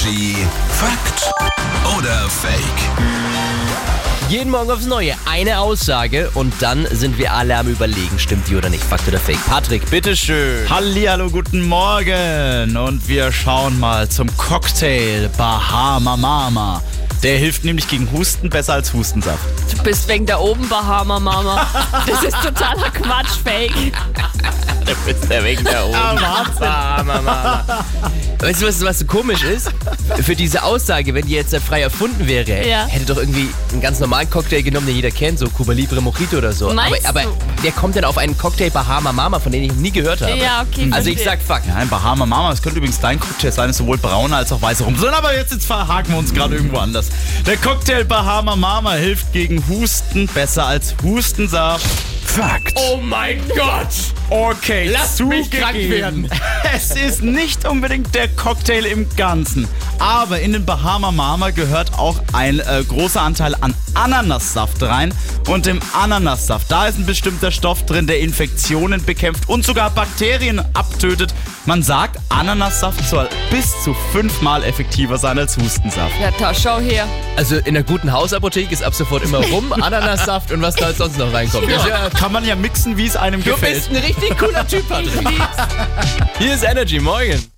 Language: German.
Energy Fakt oder Fake? Jeden Morgen aufs Neue eine Aussage und dann sind wir alle am überlegen, stimmt die oder nicht, Fakt oder Fake. Patrick, bitteschön. Hallihallo, guten Morgen. Und wir schauen mal zum Cocktail Bahama Mama. Der hilft nämlich gegen Husten besser als Hustensaft. Du bist wegen der oben Bahama Mama. Das ist totaler Quatsch, Fake. Du bist der wegen der oben. Mama, Mama. Weißt du, was, was so komisch ist? Für diese Aussage, wenn die jetzt frei erfunden wäre, Ja. hätte doch irgendwie einen ganz normalen Cocktail genommen, den jeder kennt, so Cuba Libre Mojito oder so. Meinst aber, aber der kommt dann auf einen Cocktail Bahama Mama, von dem ich nie gehört habe. Ja, okay, Also ich sag Fakt. Ja, ein Bahama Mama, das könnte übrigens dein Cocktail sein, ist sowohl braune als auch weiße rum. So, aber jetzt, jetzt verhaken wir uns gerade irgendwo anders. Der Cocktail Bahama Mama hilft gegen Husten besser als Hustensaft. Fakt. Oh mein Gott! Okay, Lass mich krank werden. Es ist nicht unbedingt der Cocktail im Ganzen, aber in den Bahama Mama gehört auch ein äh, großer Anteil an Ananassaft rein. Und im Ananassaft, da ist ein bestimmter Stoff drin, der Infektionen bekämpft und sogar Bakterien abtötet. Man sagt, Ananassaft soll bis zu fünfmal effektiver sein als Hustensaft. Ja, da schau her. Also in einer guten Hausapotheke ist ab sofort immer rum, Ananassaft und was da sonst noch reinkommt. Ja, kann man ja mixen, wie es einem Du gefällt. bist ein richtig cooler Typ, Patrick. Hier ist Energy, morgen.